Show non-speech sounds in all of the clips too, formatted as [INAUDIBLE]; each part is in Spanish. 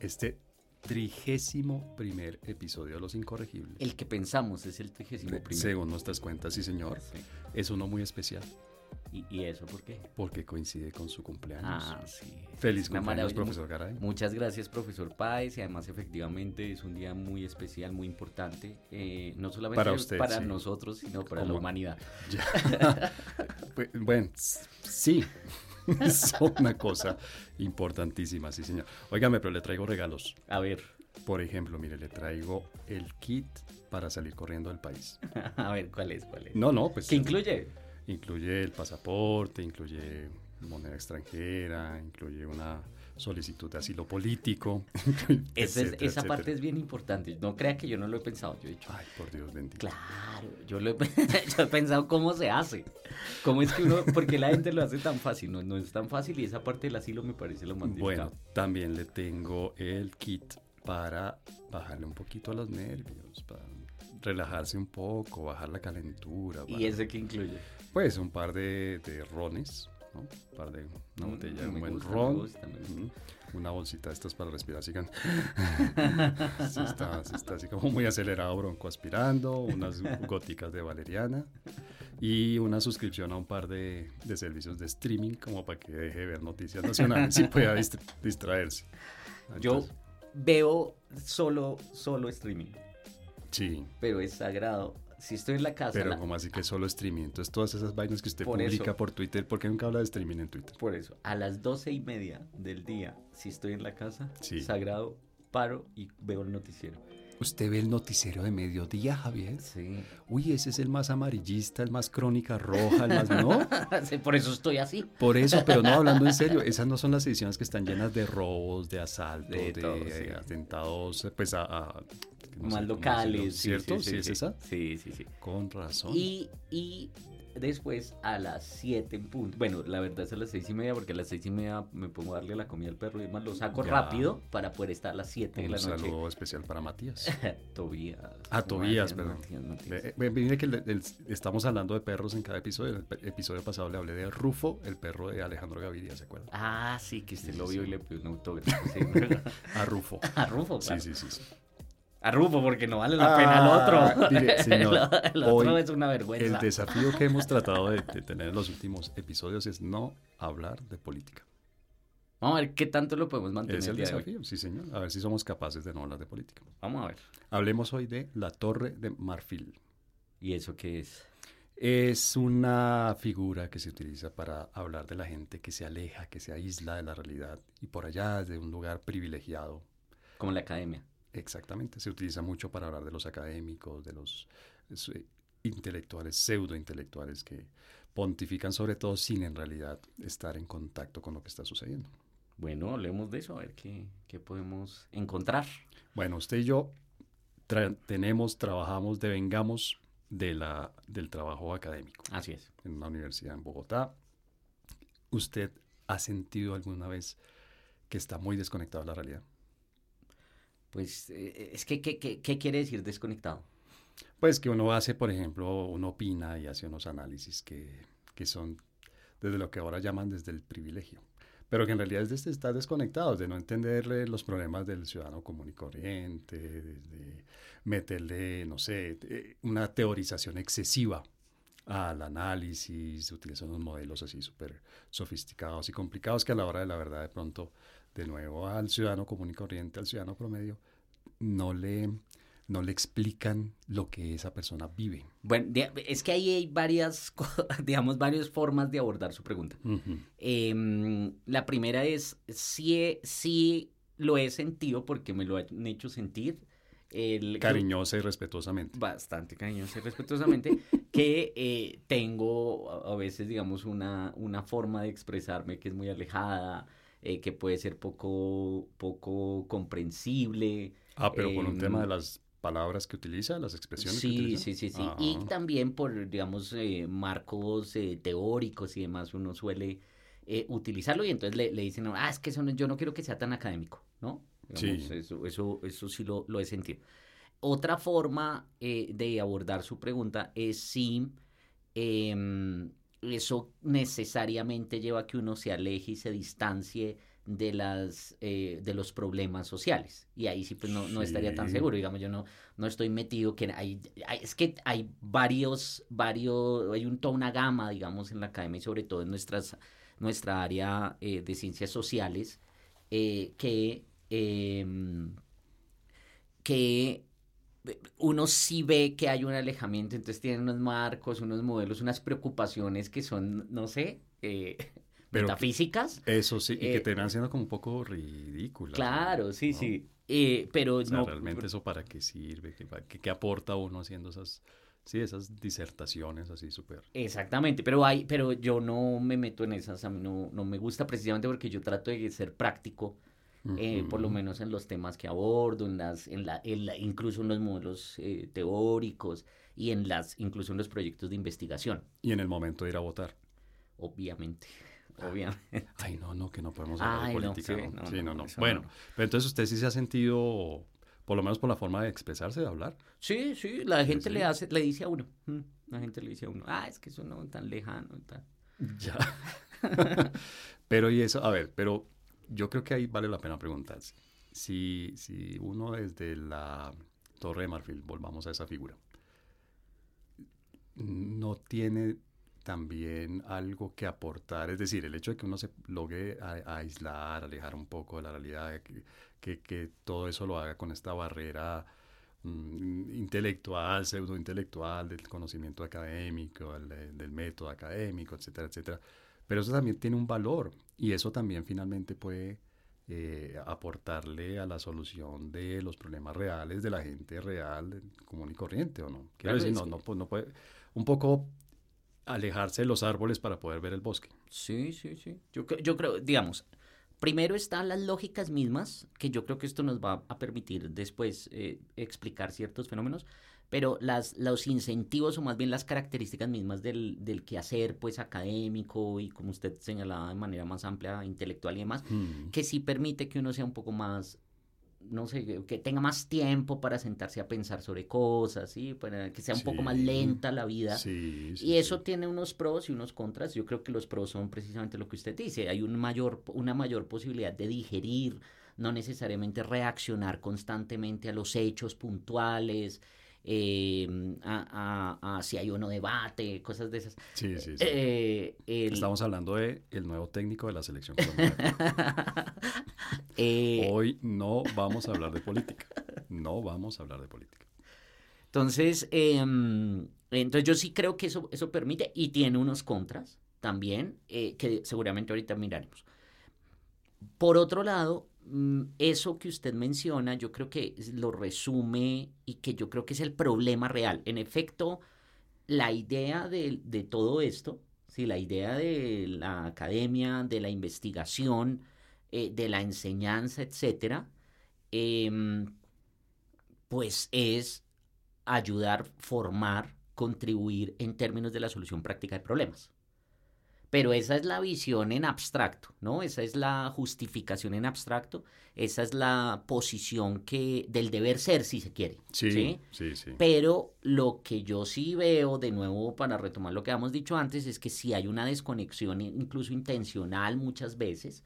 este trigésimo primer episodio de Los Incorregibles. El que pensamos es el trigésimo primero. Según nuestras cuentas, sí señor. Sí. Es uno muy especial ¿Y, y eso por qué? porque coincide con su cumpleaños. Ah, sí. Feliz Una cumpleaños, profesor Garay. Muchas gracias, profesor Páez, y además efectivamente es un ddía muy especial, muy importante, eh, no solamente Para usted, para sí. nosotros, sino para la humanidad. Ya. Bu- [LAUGHS] bueno, sí. [LAUGHS] Es una cosa importantísima, sí, señor. Óigame, pero le traigo regalos. A ver, Por ejemplo, mire, le traigo el kit para salir corriendo del país. [LAUGHS] a ver, ¿cuál es? ¿Cuál es? No, no, pues. ¿Qué incluye? Incluye el pasaporte, incluye moneda extranjera, incluye una solicitud de asilo político. [LAUGHS] Esa, es- etcétera, esa parte es bien importante. No crea que yo no lo he pensado. Yo he dicho, Ay, por Dios bendito. claro, yo, lo he, [LAUGHS] yo he pensado cómo se hace. ¿Cómo es que uno, porque la gente lo hace tan fácil? No, no es tan fácil y esa parte del asilo me parece lo más Bueno, delicado. también le tengo el kit para bajarle un poquito a los nervios, para relajarse un poco, bajar la calentura. ¿Y para- ese qué incluye? Pues un par de, de rones, ¿no? Un par de, una Mm, botella un buen gusta, me ron. gusta, me gusta. ujú, Una bolsita de estas para respirar, así que [LAUGHS] sí está, sí está así como muy acelerado, bronco aspirando, unas góticas de valeriana y una suscripción a un par de, de servicios de streaming como para que deje de ver noticias nacionales y pueda distra- distraerse. Yo veo solo, solo streaming, sí, pero es sagrado. Si estoy en la casa, pero la- como así que solo streaming. Entonces todas esas vainas que usted Por publica eso. por Twitter, ¿por qué nunca habla de streaming en Twitter? por eso, a las doce y media del día, si estoy en la casa, Sí. sagrado, paro y veo el noticiero. ¿Usted ve el noticiero de mediodía, Javier? Sí. Uy, ese es el más amarillista, el más crónica roja, el más... ¿No? [LAUGHS] Sí, por eso estoy así. Por eso, pero no, hablando en serio, [LAUGHS] esas no son las ediciones que están llenas de robos, de asaltos, De de, todo, sí. atentados, pues a... no Más locales. ¿Cierto? Sí, Sí, es sí. esa. Sí, sí, sí. Con razón. Y, y después a las 7 en punto. Bueno, la verdad es a las seis y media porque a las seis y media me pongo a darle la comida al perro y demás. Lo saco Ya. rápido para poder estar a las 7 de Un la noche. saludo especial para Matías. [LAUGHS] Tobías. Ah, Tobías, perdón. Matías, Mire que el- estamos hablando de perros en cada episodio. En el episodio pasado le hablé de Rufo, el perro de Alejandro Gaviria, ¿se acuerda? Ah, sí, que usted Sí, lo vio sí. y le pidió un autógrafo. sí. [LAUGHS] A Rufo. [LAUGHS] a Rufo, claro. sí, sí. sí. A Rufo, porque no vale la pena el otro. Ah, mire, [LAUGHS] señor, el, el otro hoy es una El vergüenza. desafío que hemos tratado de, de tener en los últimos episodios es no hablar de política. Vamos a ver qué tanto lo podemos mantener. Es el de desafío, sí, señor. A ver si somos capaces de no hablar de política. Vamos a ver. Hablemos hoy de la Torre de Marfil. ¿Y eso qué es? Es una figura que se utiliza para hablar de la gente que se aleja, que se aísla de la realidad y por allá de un lugar privilegiado. Como la academia. Exactamente, se utiliza mucho para hablar de los académicos, de los eh, intelectuales, pseudo intelectuales que pontifican sobre todo sin en realidad estar en contacto con lo que está sucediendo. Bueno, hablemos de eso, a ver qué, qué podemos encontrar. Bueno, usted y yo tra- tenemos, trabajamos, devengamos de la, del trabajo académico Así es. en una universidad en Bogotá. ¿Usted ha sentido alguna vez que está muy desconectado de la realidad? Pues eh, es que, ¿qué, qué, quiere decir desconectado? Pues que uno hace, por ejemplo, uno opina y hace unos análisis que, que son desde lo que ahora llaman desde el privilegio, pero que en realidad es desde estar desconectados, de no entenderle los problemas del ciudadano común y corriente, de meterle, no sé, eh, una teorización excesiva al análisis, utilizan unos modelos así súper sofisticados y complicados que a la hora de la verdad de pronto, de nuevo, al ciudadano común y corriente, al ciudadano promedio, no le, no le explican lo que esa persona vive. Bueno, es que ahí hay varias, [LAUGHS] digamos, varias formas de abordar su pregunta. Em, la primera es, sí, sí lo he sentido porque me lo han hecho sentir. El, Cariñosa y respetuosamente. bastante cariñosa y respetuosamente, [LAUGHS] que eh, tengo a a veces, digamos, una, una forma de expresarme que es muy alejada, eh, que puede ser poco, poco comprensible. Ah, pero por un em, tema de las palabras que utiliza, las expresiones que Sí, utiliza. sí, sí, sí. Y también por, digamos, eh, marcos eh, teóricos y demás, uno suele eh, utilizarlo y entonces le, le dicen, ah, es que eso no- yo no quiero que sea tan académico, ¿no? Digamos, Sí. Eso, eso, eso sí lo, lo he sentido. Otra forma de abordar su pregunta es si em, eso necesariamente lleva a que uno se aleje y se distancie de las eh, de los problemas sociales. Y ahí sí pues no, no estaría tan seguro. Digamos yo no no estoy metido que hay, es que hay varios varios hay un, toda una gama digamos en la academia y sobre todo en nuestras nuestra área eh, de ciencias sociales eh, que em, que uno sí ve que hay un alejamiento, entonces tienen unos marcos, unos modelos, unas preocupaciones que son, no sé, eh, [LAUGHS] metafísicas. Eso sí, y que eh, terminan siendo como un poco ridículas. Claro, sí, sí. Eh, pero no. Realmente eso para qué sirve, ¿Qué, qué, aporta uno haciendo esas, sí, esas disertaciones así súper. Exactamente, pero hay, pero yo no me meto en esas, a mí no, no me gusta precisamente porque yo trato de ser práctico eh, por lo menos en los temas que abordo, en las, en la, incluso en los modelos eh, teóricos y en las, incluso en los proyectos de investigación. Y en el momento de ir a votar. Obviamente. Ah, obviamente. Ay, no, no, que no podemos hablar de política. No, sí, no, no, Bueno, pero entonces usted sí se ha sentido, por lo menos por la forma de expresarse, de hablar. Sí, sí, la gente le hace, le dice a uno, mm, la gente le dice a uno, ah, es que eso no tan lejano, tal. Ya. [LAUGHS] pero y eso, a ver, pero yo creo que ahí vale la pena preguntarse. Si, si uno desde la Torre de Marfil, volvamos a esa figura, no tiene también algo que aportar, es decir, el hecho de que uno se logre a, aislar, alejar un poco de la realidad, que, que, todo eso lo haga con esta barrera mm, intelectual, pseudo intelectual, del conocimiento académico, del método académico, etcétera, etcétera, pero eso también tiene un valor y eso también finalmente puede eh, aportarle a la solución de los problemas reales de la gente real, común y corriente, ¿o no? Quiero decir, no, no, pues, no puede, un poco alejarse de los árboles para poder ver el bosque. Sí, sí, sí. Yo, yo creo, digamos, primero están las lógicas mismas, que yo creo que esto nos va a permitir después eh, explicar ciertos fenómenos, pero las, los incentivos o más bien las características mismas del, del quehacer pues académico y como usted señalaba de manera más amplia, intelectual y demás, mm. que sí permite que uno sea un poco más no sé, que tenga más tiempo para sentarse a pensar sobre cosas, ¿sí? Para que sea un poco más lenta la vida. y eso tiene unos pros y unos contras. Yo creo que los pros son precisamente lo que usted dice. Hay un mayor, una mayor posibilidad de digerir, no necesariamente reaccionar constantemente a los hechos puntuales, eh, a, si hay uno debate, cosas de esas. Sí, sí, sí. Eh, Estamos hablando de el nuevo técnico de la selección colombiana. [LAUGHS] Eh, Hoy no vamos a hablar de política. No vamos a hablar de política. Entonces, em, entonces yo sí creo que eso, eso permite y tiene unos contras también, que seguramente ahorita miraremos. Por otro lado, eso que usted menciona, yo creo que lo resume y que yo creo que es el problema real. En efecto, la idea de, todo esto, ¿sí? la idea de la academia, de la investigación, eh, de la enseñanza, etcétera, em, pues es ayudar, formar, contribuir en términos de la solución práctica de problemas. Pero esa es la visión en abstracto, ¿no? Esa es la justificación en abstracto, esa es la posición que del deber ser, si se quiere. Sí, sí, sí, Pero lo que yo sí veo, de nuevo, para retomar lo que habíamos dicho antes, es que si hay una desconexión, incluso intencional muchas veces,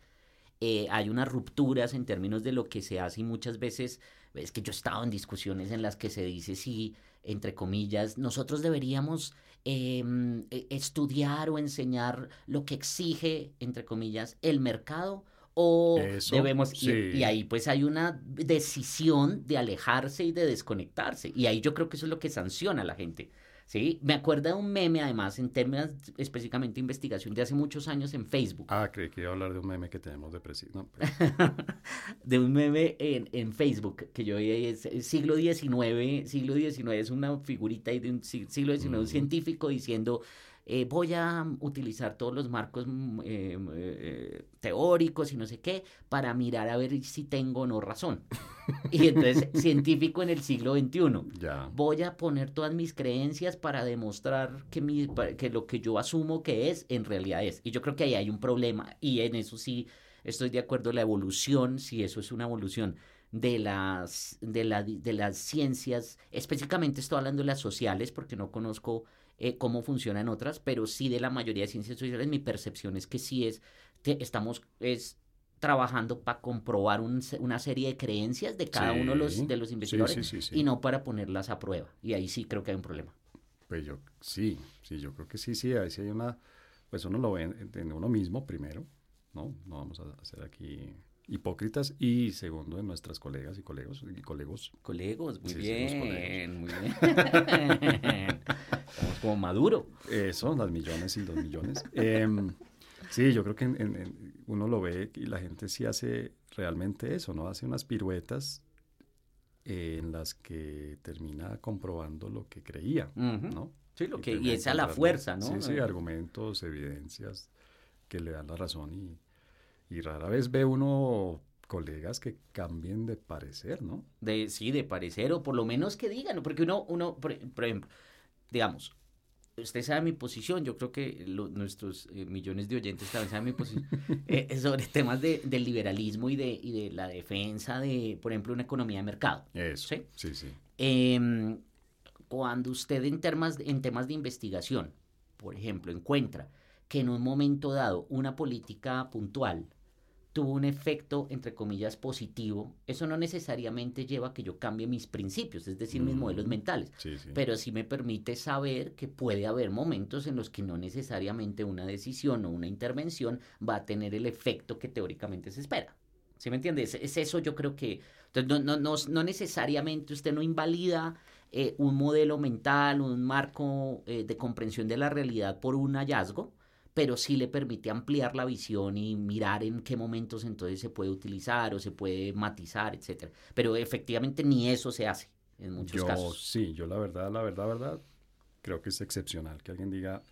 eh, hay unas rupturas en términos de lo que se hace y muchas veces, es que yo he estado en discusiones en las que se dice si, entre comillas, nosotros deberíamos Em, e, estudiar o enseñar lo que exige, entre comillas, el mercado o debemos y ahí pues hay una decisión de alejarse y de desconectarse y ahí yo creo que eso es lo que sanciona a la gente ¿sí? Me acuerda de un meme, además, en términos específicamente de investigación de hace muchos años en Facebook. Ah, creí que iba a hablar de un meme que tenemos de. No, pues. [LAUGHS] de un meme en, en, Facebook, que yo vi es, siglo XIX, siglo XIX es una figurita de un siglo XIX, un científico diciendo eh, voy a utilizar todos los marcos mm, eh, eh, teóricos y no sé qué para mirar a ver si tengo o no razón. [LAUGHS] Y entonces, científico en el siglo XXI. Voy a poner todas mis creencias para demostrar que, mi, que lo que yo asumo que es, en realidad es. Y yo creo que ahí hay un problema. Y en eso sí estoy de acuerdo. La evolución, si eso es una evolución de las, de, la, de las ciencias, específicamente estoy hablando de las sociales, porque no conozco eh, cómo funcionan otras, pero sí de la mayoría de ciencias sociales mi percepción es que sí es, estamos, es trabajando para comprobar una serie de creencias de cada uno de los, de los investigadores y no para ponerlas a prueba. Y ahí sí creo que hay un problema. Pues yo sí, sí, yo creo que sí, sí, ahí sí hay una, pues uno lo ve en, uno mismo primero, ¿no? No vamos a hacer aquí hipócritas y segundo en nuestras colegas y colegos y colegos. Colegos, muy bien, muy bien. Estamos como Maduro. Eso, las millones y los millones. Em, sí, yo creo que uno lo ve y la gente sí hace realmente eso, ¿no? Hace unas piruetas en las que termina comprobando lo que creía, ¿no? Sí, lo que, y es a la fuerza, ¿no? Sí, sí, argumentos, evidencias que le dan la razón y, y rara vez ve uno colegas que cambien de parecer, ¿no? De, sí, de parecer, o por lo menos que digan, porque uno, uno por, ejemplo, digamos, usted sabe mi posición, yo creo que nuestros eh, millones de oyentes también saben mi posición, [LAUGHS] eh, sobre temas de, del liberalismo y de, y de la defensa de, por ejemplo, una economía de mercado. Eso, sí, sí. sí. Em, cuando usted en temas, en temas de investigación, por ejemplo, encuentra que en un momento dado una política puntual tuvo un efecto, entre comillas, positivo, eso no necesariamente lleva a que yo cambie mis principios, es decir, mis modelos mentales, pero sí me permite saber que puede haber momentos en los que no necesariamente una decisión o una intervención va a tener el efecto que teóricamente se espera. ¿Sí me entiendes? Es, eso yo creo que no, no, no, no necesariamente usted no invalida eh, un modelo mental, un marco eh, de comprensión de la realidad por un hallazgo, pero sí le permite ampliar la visión y mirar en qué momentos entonces se puede utilizar o se puede matizar, etcétera. Pero efectivamente ni eso se hace en muchos yo, casos. Sí, yo la verdad, la verdad, verdad, creo que es excepcional que alguien diga,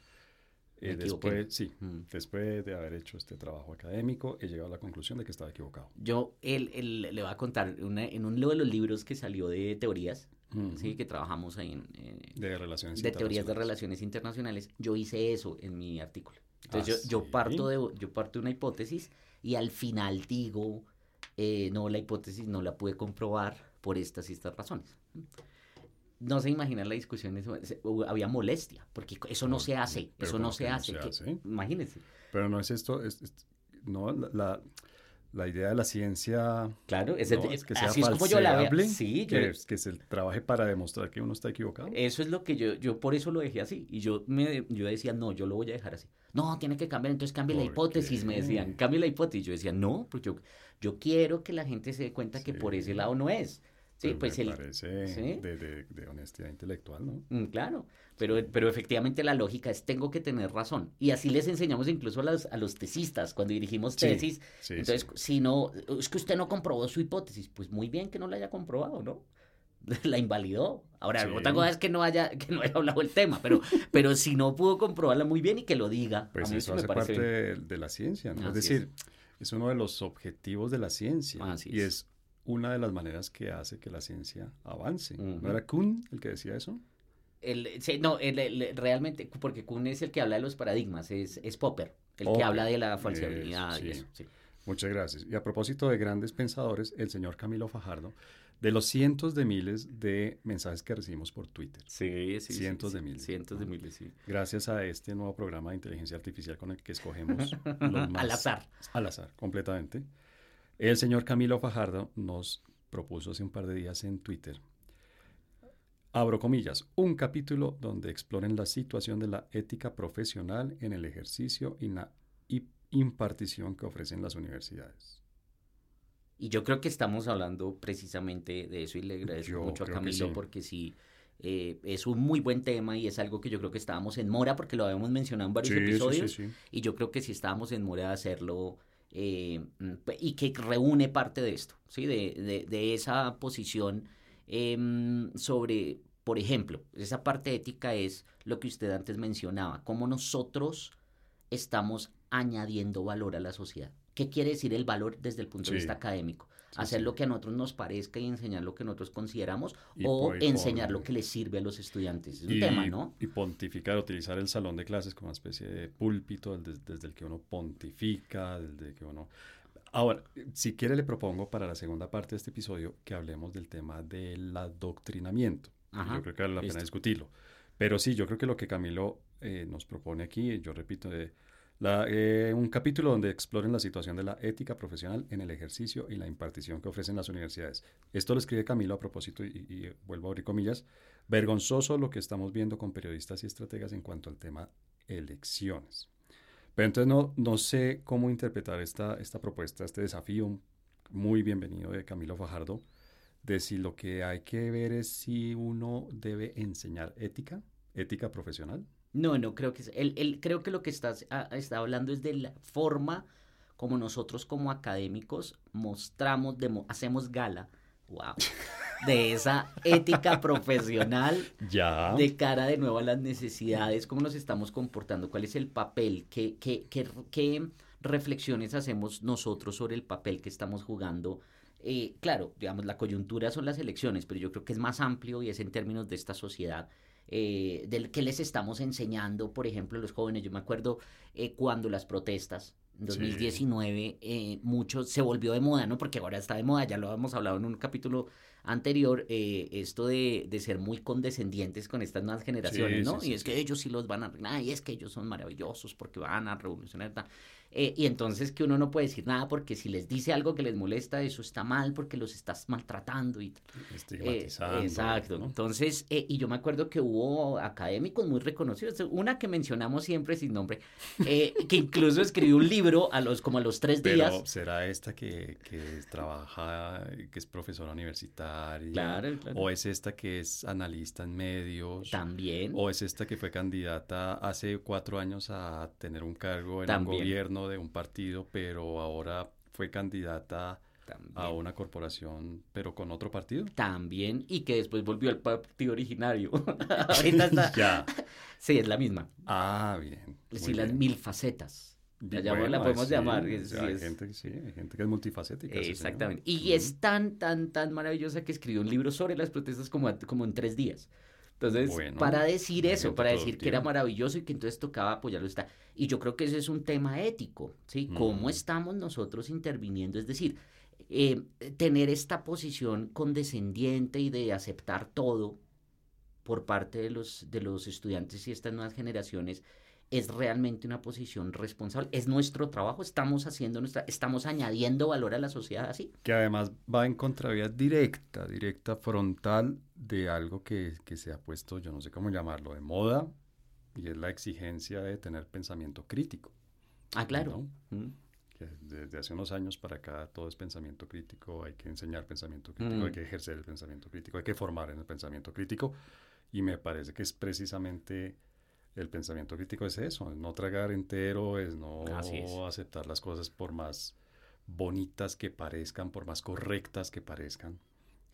eh, después, sí, mm. después de haber hecho este trabajo académico, he llegado a la conclusión de que estaba equivocado. Yo él, él, le voy a contar, en uno de los libros que salió de teorías, sí, que trabajamos ahí en... de relaciones De teorías de relaciones internacionales, yo hice eso en mi artículo. Entonces yo, ah, parto de, yo parto de una hipótesis y al final digo, eh, no, la hipótesis no la pude comprobar por estas y estas razones. No se imaginan la discusión, había molestia, porque eso no, se hace, eso no se, hace. imagínense. Pero no es esto, no, la, la idea de la ciencia claro es, que sea así es como yo la veo sí que, que, se trabaje para demostrar que uno está equivocado. Eso es lo que yo yo por eso lo dejé así. Y yo me yo decía no yo lo voy a dejar así no tiene que cambiar entonces cambie la hipótesis me decían. Cambie la hipótesis. Yo decía no porque yo yo quiero que la gente se dé cuenta que por ese lado no es Sí, pues me parece de, de, honestidad intelectual, ¿no? Mm, claro, pero, pero efectivamente la lógica es tengo que tener razón. Y así les enseñamos incluso a los, a los tesistas cuando dirigimos tesis. Entonces, si no, es que usted no comprobó su hipótesis, pues muy bien que no la haya comprobado, ¿no? [LAUGHS] la invalidó. Ahora, otra cosa es que no haya, que no haya hablado el tema, pero, [LAUGHS] pero si no pudo comprobarla muy bien y que lo diga. Pues eso, hace parte de, la ciencia, ¿no? es decir, es. uno de los objetivos de la ciencia. y es una de las maneras que hace que la ciencia avance. ¿No era Kuhn el que decía eso? El, no, realmente, porque Kuhn es el que habla de los paradigmas, es, es Popper, el que habla de la falsibilidad y eso. Muchas gracias. Y a propósito de grandes pensadores, el señor Camilo Fajardo, de los cientos de miles de mensajes que recibimos por Twitter. Sí, sí. Cientos de miles. Cientos de miles, sí. Gracias a este nuevo programa de inteligencia artificial con el que escogemos [LAUGHS] los al azar. Al azar, completamente. El señor Camilo Fajardo nos propuso hace un par de días en Twitter, abro comillas, un capítulo donde exploren la situación de la ética profesional en el ejercicio y la impartición que ofrecen las universidades. Y yo creo que estamos hablando precisamente de eso y le agradezco mucho a Camilo porque sí. Eh, es un muy buen tema y es algo que yo creo que estábamos en mora porque lo habíamos mencionado en varios episodios y yo creo que sí estábamos en mora de hacerlo eh, y que reúne parte de esto, ¿sí? de, de, esa posición em, sobre, por ejemplo, esa parte ética es lo que usted antes mencionaba, cómo nosotros estamos añadiendo valor a la sociedad. ¿Qué quiere decir el valor desde el punto de vista académico? hacer lo que a nosotros nos parezca y enseñar lo que nosotros consideramos o enseñar lo que les sirve a los estudiantes. Es un tema, ¿no? Y pontificar, utilizar el salón de clases como una especie de púlpito desde, el que uno pontifica, desde que uno... Ahora, si quiere le propongo para la segunda parte de este episodio que hablemos del tema del adoctrinamiento. yo creo que vale la pena discutirlo. Pero sí, yo creo que lo que Camilo eh, nos propone aquí, yo repito, de eh, un capítulo donde exploren la situación de la ética profesional en el ejercicio y la impartición que ofrecen las universidades. Esto lo escribe Camilo a propósito, y, y vuelvo a abrir comillas, vergonzoso lo que estamos viendo con periodistas y estrategas en cuanto al tema elecciones. Pero entonces no, no sé cómo interpretar esta, esta propuesta, este desafío muy bienvenido de Camilo Fajardo, de si lo que hay que ver es si uno debe enseñar ética, ética profesional. No, no, creo que él, creo que lo que estás ah, está hablando es de la forma como nosotros como académicos mostramos, hacemos gala, wow, [LAUGHS] de esa ética profesional [LAUGHS] ya. de cara de nuevo a las necesidades, cómo nos estamos comportando, cuál es el papel, qué, qué, qué, qué reflexiones hacemos nosotros sobre el papel que estamos jugando. Eh, claro, digamos, la coyuntura son las elecciones, pero yo creo que es más amplio y es en términos de esta sociedad. Eh, del que les estamos enseñando, por ejemplo, a los jóvenes. Yo me acuerdo eh, cuando las protestas, en 2019, eh, mucho se volvió de moda, ¿no? Porque ahora está de moda, ya lo hemos hablado en un capítulo anterior, eh, esto de, de, ser muy condescendientes con estas nuevas generaciones, ¿no? y es que ellos sí los van a arreglar, y es que ellos son maravillosos porque van a revolucionar. Eh, y entonces que uno no puede decir nada porque si les dice algo que les molesta, eso está mal porque los estás maltratando. Y, Estigmatizando. Eh, exacto. Entonces, eh, y yo me acuerdo que hubo académicos muy reconocidos, una que mencionamos siempre sin nombre, que incluso escribió un libro a los, como a los tres días. Pero será esta que, que trabaja, que es profesora universitaria. Claro, claro. O es esta que es analista en medios. También. O es esta que fue candidata hace cuatro años a tener un cargo en un gobierno de un partido, pero ahora fue candidata a una corporación, pero con otro partido. También, y que después volvió al partido originario. [LAUGHS] [LAUGHS] Ahorita está. ya. [LAUGHS] Sí, es la misma. Ah, bien. Sí, las mil facetas. La, la podemos llamar. hay, gente, sí, hay gente que es multifacética. Exactamente. y es tan, tan, tan maravillosa que escribió un libro sobre las protestas como, como en tres días. Entonces, para decir eso, para decir que era maravilloso y que entonces tocaba apoyarlo, está. Y yo creo que ese es un tema ético, ¿sí? ¿Cómo estamos nosotros interviniendo? Es decir, eh, tener esta posición condescendiente y de aceptar todo por parte de los, de los estudiantes y estas nuevas generaciones es realmente una posición responsable. Es nuestro trabajo, estamos haciendo nuestra, estamos añadiendo valor a la sociedad así. Que además va en contravía directa, directa, frontal de algo que, se ha puesto, yo no sé cómo llamarlo, de moda, y es la exigencia de tener pensamiento crítico. Ah, claro. desde hace unos años para acá todo es pensamiento crítico, hay que enseñar pensamiento crítico, hay mm. que ejercer el pensamiento crítico, hay que formar en el pensamiento crítico, y me parece que es precisamente el pensamiento crítico es eso, es no tragar entero, es no aceptar las cosas por más bonitas que parezcan, por más correctas que parezcan.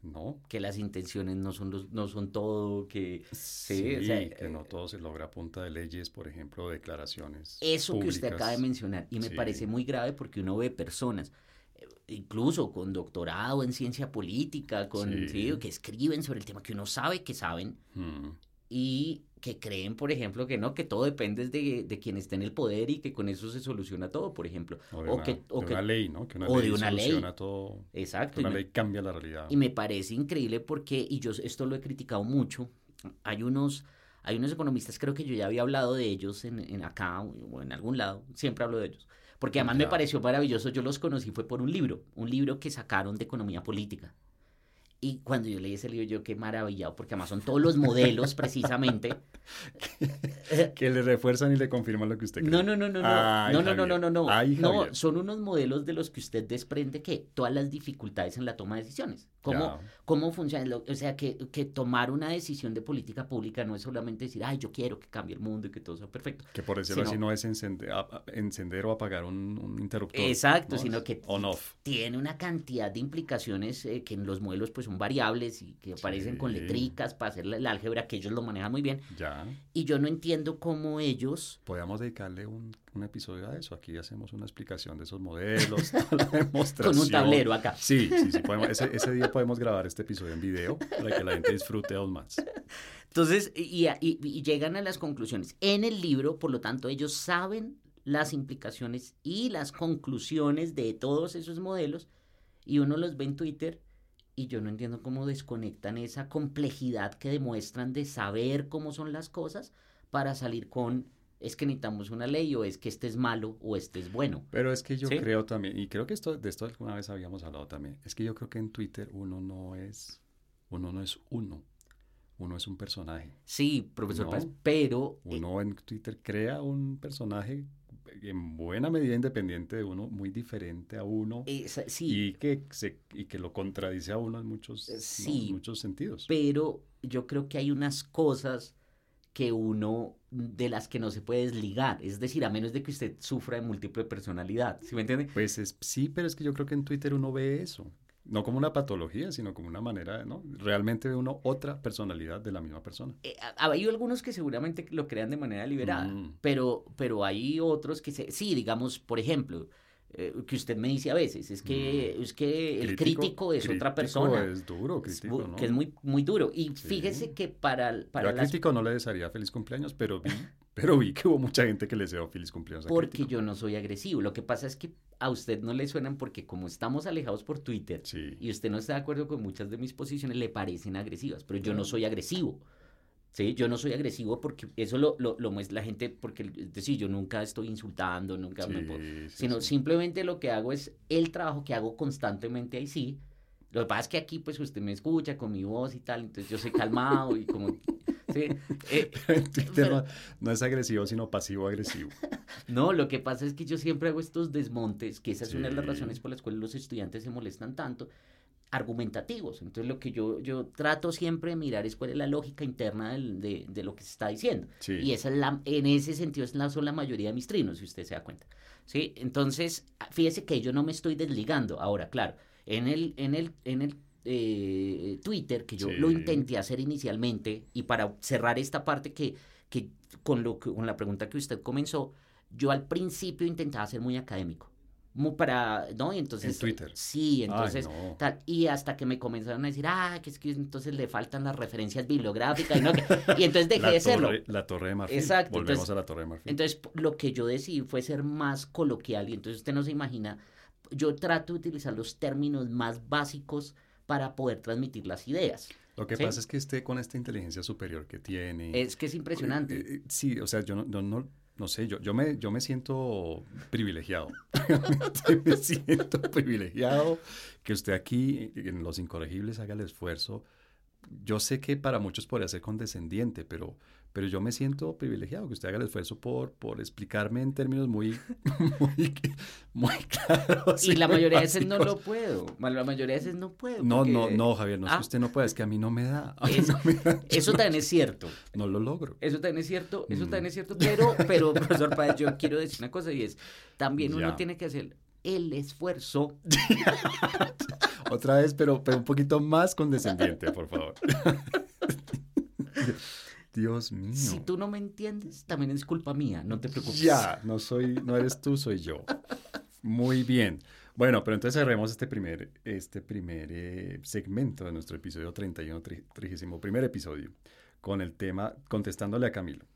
¿no? Que las intenciones no son, no son todo, que... Sí, que no eh, todo se logra a punta de leyes, por ejemplo, declaraciones. Eso que usted acaba de mencionar, y me parece muy grave porque uno ve personas, eh, incluso con doctorado en ciencia política, con que escriben sobre el tema que uno sabe que saben, mm. Y que creen, por ejemplo, que no, que todo depende de, de quien esté en el poder y que con eso se soluciona todo, por ejemplo. O de, una, que, o de una ley, ¿no? Que una o ley de una soluciona ley. todo. Exacto. Que una ley cambia la realidad. Y me parece increíble porque, y yo esto lo he criticado mucho, hay unos, hay unos economistas, creo que yo ya había hablado de ellos en, en acá o en algún lado, siempre hablo de ellos, porque además me pareció maravilloso, yo los conocí fue por un libro, un libro que sacaron de economía política. Y cuando yo leí ese libro, yo qué maravillado, porque además son todos los modelos precisamente. [LAUGHS] que le refuerzan y le confirman lo que usted cree. No, no, no, no, no. no, no, no, no, no, no. no, son unos modelos de los que usted desprende que todas las dificultades en la toma de decisiones. ¿Cómo, cómo funciona? O sea, que, que, tomar una decisión de política pública no es solamente decir, ay, yo quiero que cambie el mundo y que todo sea perfecto. Que por decirlo así no es encender, encender o apagar un, interruptor. Exacto, sino que tiene una cantidad de implicaciones eh, que en los modelos pues son variables y que aparecen con letricas para hacer la, álgebra, que ellos lo manejan muy bien. Ya. Y yo no entiendo cómo ellos... Podríamos dedicarle un, un episodio a eso. Aquí hacemos una explicación de esos modelos, [LAUGHS] la demostración. Con un tablero acá. Sí, sí, sí. ese, ese día podemos grabar este episodio en video para que la gente disfrute aún más. Entonces, y, y, llegan a las conclusiones. En el libro, por lo tanto, ellos saben las implicaciones y las conclusiones de todos esos modelos y uno los ve en Twitter y yo no entiendo cómo desconectan esa complejidad que demuestran de saber cómo son las cosas para salir con es que necesitamos una ley o es que este es malo o este es bueno. Pero es que yo creo también, y creo que esto, de esto alguna vez habíamos hablado también, es que yo creo que en Twitter uno no es, uno no es uno, uno es un personaje. Sí, profesor pero... Eh, uno en Twitter crea un personaje en buena medida independiente de uno, muy diferente a uno sí. y, que se, y que lo contradice a uno en muchos, sí, muchos sentidos. Pero yo creo que hay unas cosas que uno de las que no se puede desligar, es decir, a menos de que usted sufra de múltiple personalidad, ¿sí me entiende? Pues es, sí, pero es que yo creo que en Twitter uno ve eso, no como una patología, sino como una manera, ¿no? Realmente ve uno otra personalidad de la misma persona. Eh, hay algunos que seguramente lo crean de manera liberada, mm. pero, pero hay otros que se, sí, digamos, por ejemplo, eh, que usted me dice a veces, es que, mm. es que el crítico, es otra persona. Es duro, crítico, Que es muy, muy duro. Y fíjese que para... para yo crítico no le desearía feliz cumpleaños, pero [LAUGHS] pero vi que hubo mucha gente que le deseó feliz cumpleaños. porque yo no soy agresivo. Lo que pasa es que a usted no le suenan porque como estamos alejados por Twitter y usted no está de acuerdo con muchas de mis posiciones, le parecen agresivas, pero yo no soy agresivo. ¿sí? Yo no soy agresivo porque eso lo, lo, lo muestra la gente, porque es decir, yo nunca estoy insultando, nunca me sino simplemente lo que hago es el trabajo que hago constantemente ahí sí. Lo que pasa es que aquí pues usted me escucha con mi voz y tal, entonces yo soy calmado y como... ¿sí? [LAUGHS] Eh, no, es agresivo, sino pasivo-agresivo. [LAUGHS] no, lo que pasa es que yo siempre hago estos desmontes, que esa es una de las razones por las cuales los estudiantes se molestan tanto, argumentativos. Entonces lo que yo, yo trato siempre de mirar es cuál es la lógica interna de, de, lo que se está diciendo. Y esa es la, en ese sentido es la, son la mayoría de mis trinos, si usted se da cuenta. ¿Sí? Entonces, fíjese que yo no me estoy desligando. Ahora, claro, en el, en el, en el eh, Twitter, que yo lo intenté hacer inicialmente, y para cerrar esta parte que, que, con, lo, con la pregunta que usted comenzó, yo al principio intentaba ser muy académico para, ¿no? Y entonces... En Twitter. Sí, entonces, tal, y hasta que me comenzaron a decir, ah, que es que entonces le faltan las referencias bibliográficas, y, no, y entonces dejé [LAUGHS] de serlo. La Torre de Marfil. Exacto. Volvemos a la Torre de Marfil. Entonces, lo que yo decidí fue ser más coloquial, y entonces usted no se imagina, yo trato de utilizar los términos más básicos para poder transmitir las ideas. Lo que pasa es que esté con esta inteligencia superior que tiene... Es que es impresionante. Eh, eh, sí, o sea, yo no, no no sé, yo, yo, me, yo me siento privilegiado. [LAUGHS] me siento privilegiado que usted aquí en Los Incorregibles haga el esfuerzo. Yo sé que para muchos podría ser condescendiente, pero pero yo me siento privilegiado que usted haga el esfuerzo por, por explicarme en términos muy, [LAUGHS] muy, muy claros. Y, la mayoría de veces no lo puedo, la mayoría de veces no puedo. No, no, no, Javier, no es que ah. usted no pueda, es que a mí no me da. [LAUGHS] eso también es cierto. No lo logro. Eso también es cierto, eso también es cierto, pero, pero profesor Páez, yo quiero decir una cosa y es, también uno tiene que hacer el esfuerzo. [LAUGHS] Otra vez, pero, pero un poquito más condescendiente, por favor. Dios mío. Si tú no me entiendes, también es culpa mía, no te preocupes. Ya, no soy, no eres tú, soy yo. Muy bien. Bueno, pero entonces cerremos este primer, este primer eh, segmento de nuestro episodio 31, 31 primer episodio, con el tema Contestándole a Camilo.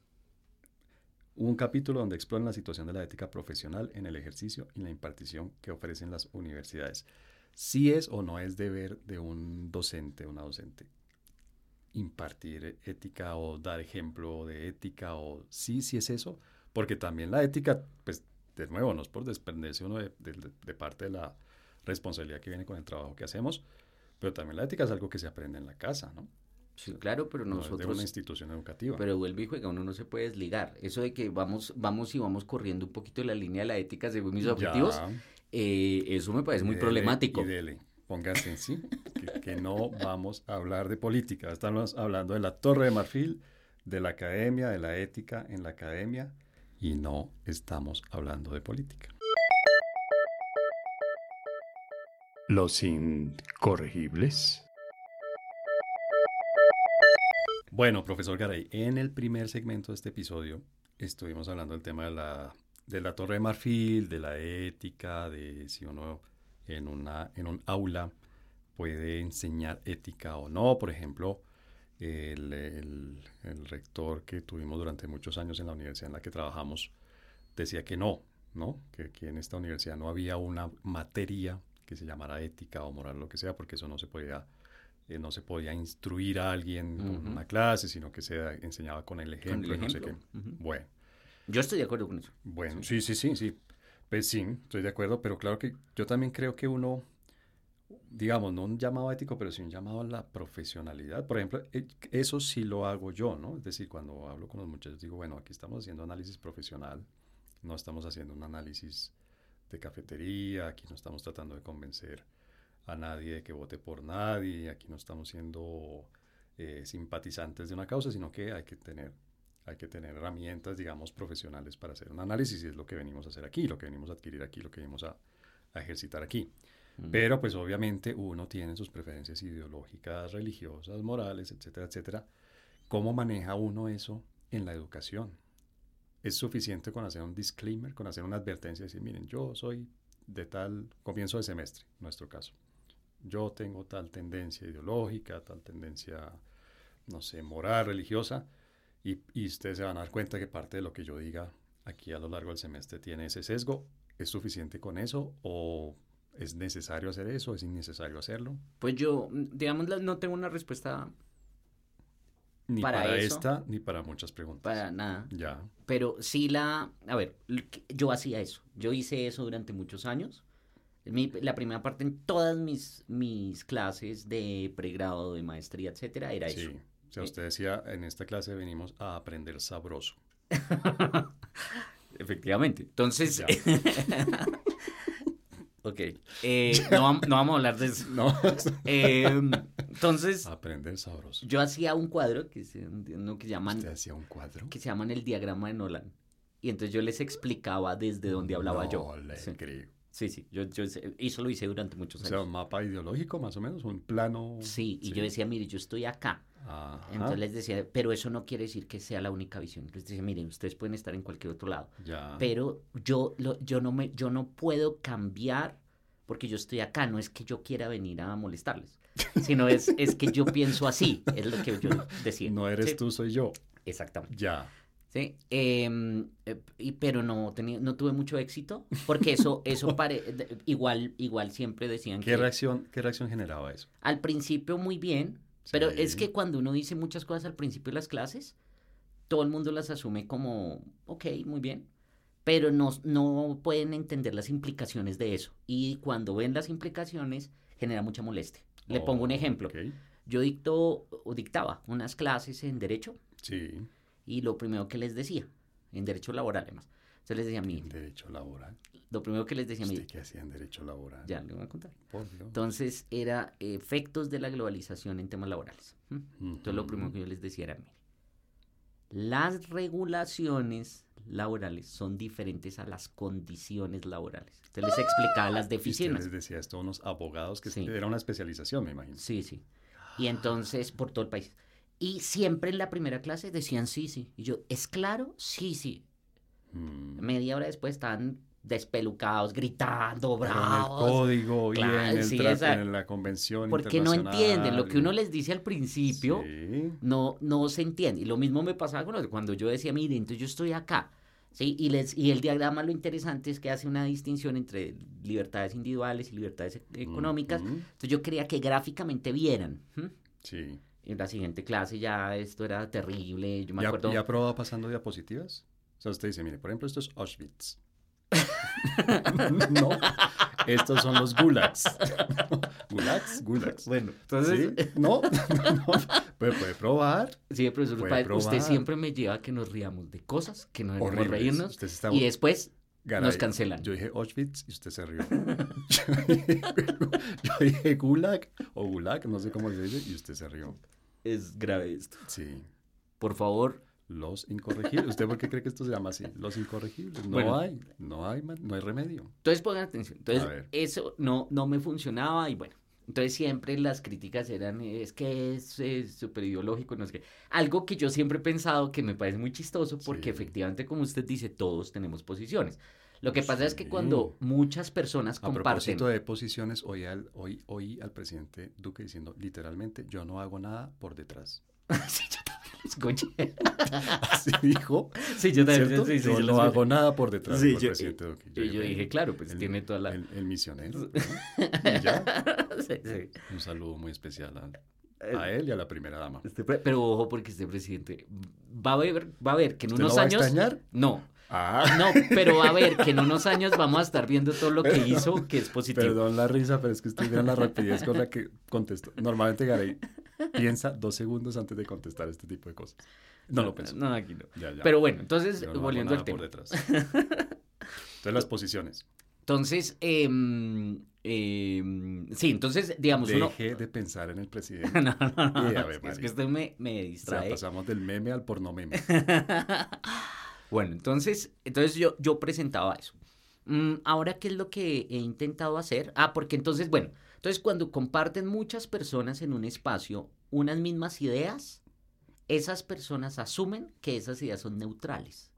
Un capítulo donde exploran la situación de la ética profesional en el ejercicio y la impartición que ofrecen las universidades. Si es o no es deber de un docente, una docente, impartir ética o dar ejemplo de ética o sí, sí es eso, porque también la ética, pues de nuevo, no es por desprenderse uno de, parte de la responsabilidad que viene con el trabajo que hacemos, pero también la ética es algo que se aprende en la casa, ¿no? Sí, claro, pero nosotros... de una institución educativa. Pero vuelve y juega, uno no se puede desligar. Eso de que vamos, vamos y vamos corriendo un poquito la línea de la ética según mis objetivos, eh, eso me parece muy problemático. Y pónganse en sí, que, no vamos a hablar de política, estamos hablando de la Torre de Marfil, de la academia, de la ética en la academia, y no estamos hablando de política. Los incorregibles. Bueno, profesor Garay, en el primer segmento de este episodio estuvimos hablando del tema de la, de la Torre de Marfil, de la ética, de si uno en, una, en un aula puede enseñar ética o no. Por ejemplo, el, el, rector que tuvimos durante muchos años en la universidad en la que trabajamos decía que no, ¿no? Que aquí en esta universidad no había una materia que se llamara ética o moral, lo que sea, porque eso no se podía, eh, no se podía instruir a alguien en una clase, sino que se enseñaba con el ejemplo, no sé qué. Bueno. Yo estoy de acuerdo con eso. Bueno, sí, sí, sí, sí. Pues sí, estoy de acuerdo, pero claro que yo también creo que uno, digamos, no un llamado ético, pero sí un llamado a la profesionalidad. Por ejemplo, eh, eso sí lo hago yo, ¿no? Es decir, cuando hablo con los muchachos, digo, bueno, aquí estamos haciendo análisis profesional, no estamos haciendo un análisis de cafetería, aquí no estamos tratando de convencer a nadie de que vote por nadie, aquí no estamos siendo eh, simpatizantes de una causa, sino que hay que tener hay que tener herramientas, digamos, profesionales para hacer un análisis y es lo que venimos a hacer aquí, lo que venimos a adquirir aquí, lo que venimos a, a ejercitar aquí. Mm. Pero pues obviamente uno tiene sus preferencias ideológicas, religiosas, morales, etcétera, etcétera. ¿Cómo maneja uno eso en la educación? Es suficiente con hacer un disclaimer, con hacer una advertencia y decir, miren, yo soy de tal comienzo de semestre, en nuestro caso. Yo tengo tal tendencia ideológica, tal tendencia, no sé, moral, religiosa, y, y ustedes se van a dar cuenta que parte de lo que yo diga aquí a lo largo del semestre tiene ese sesgo. ¿Es suficiente con eso o es necesario hacer eso? ¿Es innecesario hacerlo? Pues yo, digamos, no tengo una respuesta ni para, esta ni para muchas preguntas. Para nada. Ya. Pero sí la, a ver, yo hacía eso. Yo hice eso durante muchos años. la primera parte en todas mis, mis clases de pregrado, de maestría, etcétera, era sí. eso. O sea, usted decía, en esta clase venimos a aprender sabroso. [LAUGHS] Efectivamente. Entonces, [LAUGHS] ok. Eh, no, no, vamos a hablar de eso. [LAUGHS] No. Em, entonces, aprender sabroso. Yo hacía un cuadro que se, que llaman... ¿Usted hacía un cuadro? Que se llaman el diagrama de Nolan. Y entonces yo les explicaba desde dónde hablaba no, yo. Le sí. creo. Sí, sí, yo, yo eso lo hice durante muchos años. O sea, un mapa ideológico más o menos, un plano. Sí, y yo decía, mire, yo estoy acá. Entonces les decía, pero eso no quiere decir que sea la única visión. Les decía, miren, ustedes pueden estar en cualquier otro lado. Ya. Pero yo, lo, yo, no me, yo no puedo cambiar porque yo estoy acá. No es que yo quiera venir a molestarles, [LAUGHS] sino es, es que yo pienso así. Es lo que yo decía. No eres ¿sí? tú, soy yo. Exactamente. Ya. Sí, eh, y, pero no, tenía, no tuve mucho éxito, porque eso, [LAUGHS] eso pare, igual, igual siempre decían ¿Qué que... Reacción, ¿Qué reacción generaba eso? Al principio muy bien, sí. pero es que cuando uno dice muchas cosas al principio de las clases, todo el mundo las asume como, ok, muy bien, pero no, no pueden entender las implicaciones de eso. Y cuando ven las implicaciones, genera mucha molestia. Le Oh, pongo un ejemplo. ok. Yo dicto, o dictaba unas clases en Derecho, Sí. y lo primero que les decía, en derecho laboral además, entonces les decía a mí, En derecho laboral. lo primero que les decía ¿Usted qué hacía en derecho laboral? ya le voy a contar. Por Dios. Entonces era efectos de la globalización en temas laborales. ¿m? Entonces lo primero que yo les decía era, mire, las regulaciones laborales son diferentes a las condiciones laborales. Entonces les explicaba las Y usted deficiencias. les decía esto a unos abogados que Sí. era una especialización, me imagino. Sí, sí. Y entonces por todo el país. Y siempre en la primera clase decían sí, sí. Y yo, ¿es claro? Sí, sí. Mm. Media hora después estaban despelucados, gritando, Pero en el bravos. código y Claro, en, el sí, esa- en la convención Porque no entienden lo que uno les dice al principio. Sí. no, no se entiende. Y lo mismo me pasaba con los- cuando yo decía, mire, entonces yo estoy acá. ¿sí? Y, les, y el diagrama lo interesante es que hace una distinción entre libertades individuales y libertades e- económicas. Entonces yo quería que gráficamente vieran. ¿m? Sí. En la siguiente clase ya esto era terrible. Yo me ¿Ya, acuerdo. ¿Ya probaba pasando diapositivas? O sea, usted dice, mire, por ejemplo, esto es Auschwitz. [LAUGHS] no, estos son los gulags. [LAUGHS] gulags, gulags. Bueno, ¿Sí? entonces. No, [LAUGHS] no, pero puede probar. Sí, profesor, Puede usted siempre me lleva a que nos riamos de cosas que no debemos Horribles. reírnos. Usted se está Y después Garay, nos cancelan. Yo dije Auschwitz y usted se rió. yo, dije, yo dije Gulag o Gulag, no sé cómo se dice, y usted se rió. es grave esto. Sí. Por favor, Los incorregibles. ¿Usted por qué cree que esto se llama así? Los incorregibles. No Bueno. hay, no hay, no hay remedio. Entonces pongan atención. Entonces A eso no, no me funcionaba y bueno. Entonces siempre las críticas eran, es que es súper ideológico, no sé qué. Algo que yo siempre he pensado que me parece muy chistoso porque Sí. efectivamente, como usted dice, todos tenemos posiciones. Lo que pasa es que cuando muchas personas A comparten... propósito de posiciones, oí al, oí, oí al presidente Duque diciendo literalmente, yo no hago nada por detrás. [LAUGHS] sí, yo también lo escuché. [LAUGHS] Así dijo. Sí, yo también. ¿cierto? sí, yo yo no hago nada por detrás Sí, del yo- presidente Duque. Y yo dije, claro, pues el- tiene toda la... El, el misionero. ¿no? [LAUGHS] Y ya, un saludo muy especial al A él y a la primera dama. Este pero ojo, porque este presidente va a ver, va a ver que en ¿Usted unos lo va a años. extrañar? No, Ah, no, pero va a ver que en unos años vamos a estar viendo todo lo que hizo, que es positivo. perdón la risa, pero es que usted vieron la rapidez con la que contestó. Normalmente Garay piensa dos segundos antes de contestar este tipo de cosas. No lo pensó. No, aquí no. Ya, ya. Pero bueno, entonces, no volviendo al tema. por detrás. Entonces las posiciones. Entonces, em, em, sí, entonces, digamos, uno... Deje de pensar en el presidente. [LAUGHS] No, no, no, es que- es que usted me, me O sea, distrae. pasamos del meme al porno meme. [LAUGHS] Bueno, entonces, entonces yo, yo presentaba eso. Mm, ahora, ¿qué es lo que he intentado hacer? Ah, porque entonces, bueno, entonces cuando comparten muchas personas en un espacio unas mismas ideas, esas personas asumen que esas ideas son neutrales.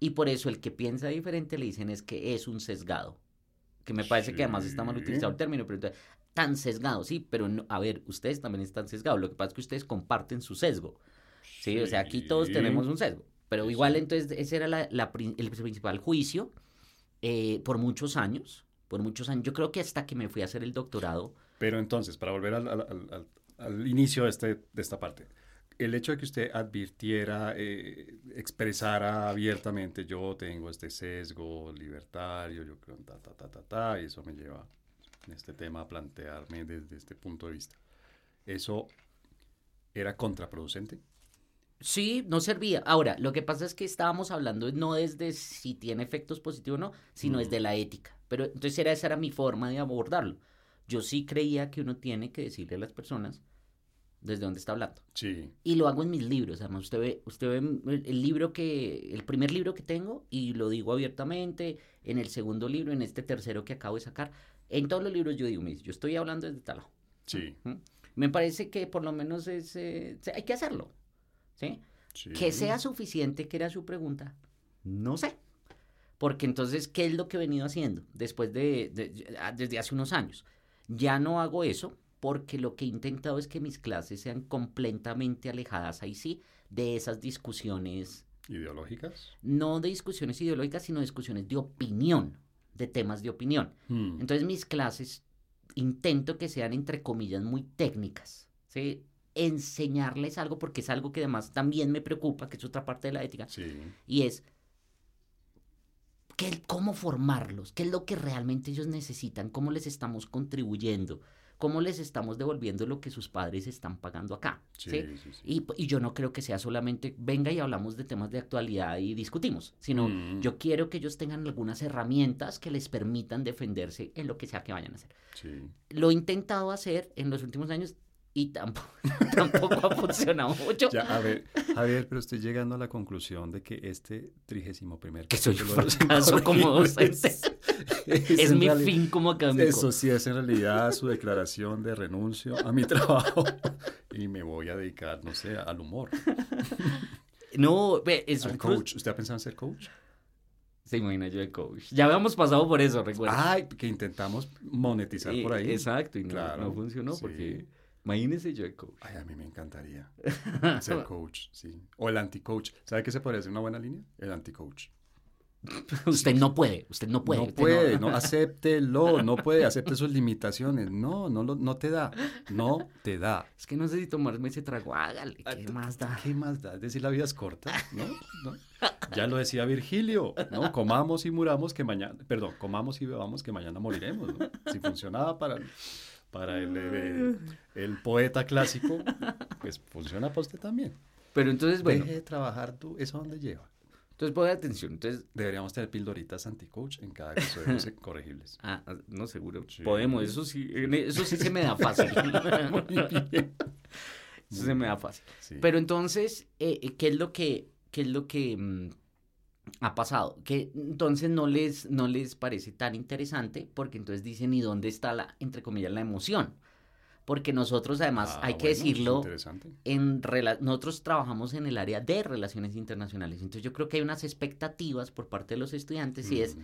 Y por eso el que piensa diferente le dicen es que es un sesgado. Que me parece que además está mal Sí. utilizado el término, pero entonces, tan sesgado, sí, pero no- a ver, ustedes también están sesgados. Lo que pasa es que ustedes comparten su sesgo. Sí, o sea, aquí todos Sí. tenemos un sesgo. Pero Sí, igual sí. entonces ese era la- la el principal juicio eh, por muchos años. Por muchos años. Yo creo que hasta que me fui a hacer el doctorado. Pero entonces, para volver al, al- al- al- inicio de, este, de esta parte, el hecho de que usted advirtiera, eh, expresara abiertamente, yo tengo este sesgo libertario, yo creo ta, ta, ta, ta, ta, y eso me lleva en este tema a plantearme desde este punto de vista. ¿Eso era contraproducente? Sí, no servía. Ahora, lo que pasa es que estábamos hablando no desde si tiene efectos positivos o no, sino Mm. desde la ética. Pero entonces era, esa era mi forma de abordarlo. Yo sí creía que uno tiene que decirle a las personas desde dónde está hablando. Sí. Y lo hago en mis libros. Además, usted ve, usted ve el libro que, el primer libro que tengo y lo digo abiertamente, en el segundo libro, en este tercero que acabo de sacar. En todos los libros yo digo, "Mis, yo estoy hablando desde tal lado". Sí. Me parece que por lo menos es, eh, hay que hacerlo. ¿Sí? sí. Que sea suficiente, que era su pregunta, no sé. Porque entonces, ¿qué es lo que he venido haciendo después de, de- desde hace unos años? Ya no hago eso porque lo que he intentado es que mis clases sean completamente alejadas, ahí sí, de esas discusiones, ¿Ideológicas? no de discusiones ideológicas, sino discusiones de opinión, de temas de opinión. Mm. Entonces mis clases intento que sean entre comillas muy técnicas, ¿sí? Enseñarles algo porque es algo que además también me preocupa, que es otra parte de la ética, Sí. y es ¿qué, cómo formarlos, qué es lo que realmente ellos necesitan, cómo les estamos contribuyendo, cómo les estamos devolviendo lo que sus padres están pagando acá. Sí. Y, y yo no creo que sea solamente venga y hablamos de temas de actualidad y discutimos, sino Mm. yo quiero que ellos tengan algunas herramientas que les permitan defenderse en lo que sea que vayan a hacer. Lo he intentado hacer en los últimos años y tampoco, [LAUGHS] tampoco ha funcionado mucho. Ya, a ver, Javier, pero estoy llegando a la conclusión de que este trigésimo primer Que soy un fracaso como docente. es Es mi fin como académico. Eso sí es en realidad su declaración de renuncio a mi trabajo y me voy a dedicar, no sé, al humor, No, es al coach. ¿Usted ha pensado en ser coach? Se imagina yo de coach. Ya habíamos pasado por eso, recuerda. Ay, que intentamos monetizar por ahí. Exacto, y no, Claro, no funcionó sí. porque imagínese yo de coach. Ay, a mí me encantaría [LAUGHS] ser coach, sí. O el anti-coach. ¿Sabe qué se podría hacer una buena línea? El anti-coach. [LAUGHS] Usted no puede, usted no puede. no puede, no, [LAUGHS] acéptelo, no puede, acepte sus limitaciones. No, no, lo- no te da, no te da. Es que no sé si tomarme ese trago, hágale, ¿qué más da? ¿Qué más da? Es decir, la vida es corta, ¿no? ¿No? Ya lo decía Virgilio, ¿no? Comamos y muramos que mañana, perdón, comamos y bebamos que mañana moriremos, ¿no? Si funcionaba para, para el, eh, el poeta clásico, pues funciona para usted también. Pero entonces, bueno, Deje de trabajar tú, ¿eso a dónde lleva? entonces ponga atención. Entonces, Deberíamos tener pildoritas anti-coach en cada episodio de los [LAUGHS] incorregibles. ah, ah, no seguro. Sí. Podemos, eso sí, en- eso sí se me da fácil. [LAUGHS] Muy bien. Eso se me da fácil. Sí. Pero entonces, eh, eh, ¿qué es lo que, qué es lo que mm, ha pasado? Que entonces no les, no les parece tan interesante porque entonces dicen, ¿y dónde está la, entre comillas, la emoción? Porque nosotros además, Ah, hay que bueno, decirlo, en nosotros trabajamos en el área de relaciones internacionales. Entonces yo creo que hay unas expectativas por parte de los estudiantes y es, Mm,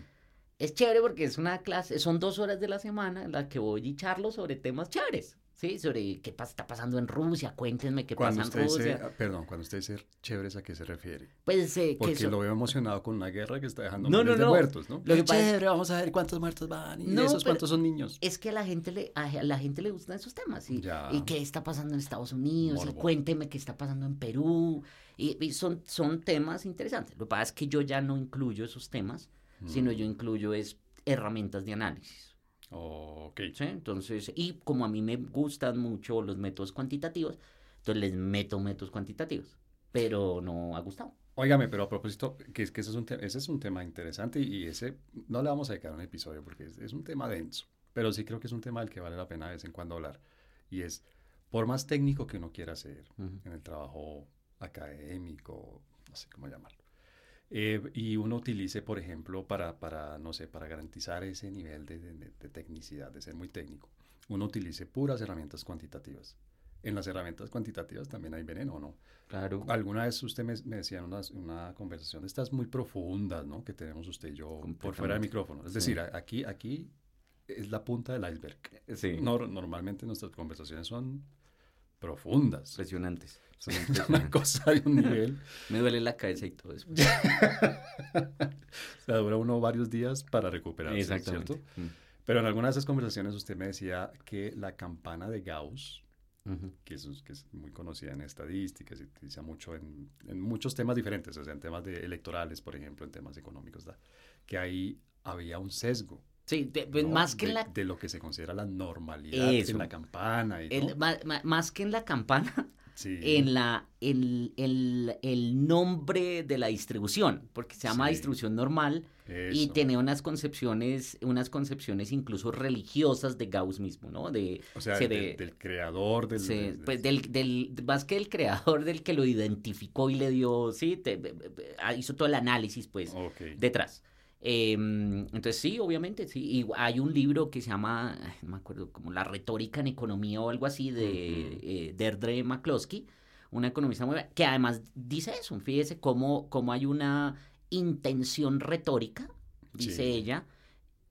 es chévere porque es una clase, son dos horas de la semana en las que voy y charlo sobre temas chéveres. ¿Sí? Sobre qué pas- está pasando en Rusia, cuéntenme qué Cuando pasa en Rusia. dice, ah, perdón, cuando usted dice chéveres, ¿a qué se refiere? Pues eh, que Porque eso- lo veo emocionado con una guerra que está dejando No, miles no, de no. muertos, ¿no? Lo que chévere, vamos a ver cuántos muertos van y No, esos cuántos son niños. es que a la gente le, a la gente le gustan esos temas. ¿Y qué está pasando en Estados Unidos? Y Morbo. cuénteme qué está pasando en Perú. Y, y son, son temas interesantes. Lo que pasa es que yo ya no incluyo esos temas, sino Mm. yo incluyo es herramientas de análisis. Ok. ¿sí? Entonces, y como a mí me gustan mucho los métodos cuantitativos, entonces les meto métodos cuantitativos. Pero no ha gustado. Óigame, pero a propósito, que es que ese es un, ese es un tema interesante y ese no le vamos a dedicar un episodio porque es, es un tema denso, pero sí creo que es un tema del que vale la pena de vez en cuando hablar. Y es, por más técnico que uno quiera ser Ujú. en el trabajo académico, no sé cómo llamarlo, eh, y uno utilice, por ejemplo, para, para, no sé, para garantizar ese nivel de, de- de tecnicidad, de ser muy técnico, uno utilice puras herramientas cuantitativas. En las herramientas cuantitativas también hay veneno, ¿no? Claro. Alguna vez usted me, me decía en una, una conversación de estas muy profundas, ¿no? Que tenemos usted y yo por fuera del micrófono. Es Sí. decir, aquí, aquí es la punta del iceberg. Sí. Nor- normalmente nuestras conversaciones son profundas. Impresionantes. Son una cosa de un nivel. [LAUGHS] Me duele la cabeza y todo eso. [LAUGHS] O sea, dura uno varios días para recuperarse, Exactamente. ¿cierto? Pero en alguna de esas conversaciones usted me decía que la campana de Gauss, Mm, que es, que es muy conocida en estadísticas, se utiliza mucho en, en muchos temas diferentes, o sea, en temas de electorales, por ejemplo, en temas económicos, da, que ahí había un sesgo. Sí, de- pues, ¿no? más que de, en la de lo que se considera la normalidad Eso. en la campana. Y, el- ma- ma- más que en la campana, [LAUGHS] Sí. en la el, el- el nombre de la distribución, porque se llama Sí. distribución normal y tenía unas concepciones, unas concepciones incluso religiosas de Gauss mismo, ¿no? De, O sea, se de- de- del creador del... se- del- pues del, del, más que el creador del que lo identificó y le dio, sí, te- ah, hizo todo el análisis, pues, detrás. Eh, entonces sí, obviamente, sí. Y hay un libro que se llama, no me acuerdo, como La retórica en economía o algo así, de eh, Deirdre McCloskey, una economista muy que además dice eso, fíjese cómo, cómo hay una intención retórica, dice Sí. ella,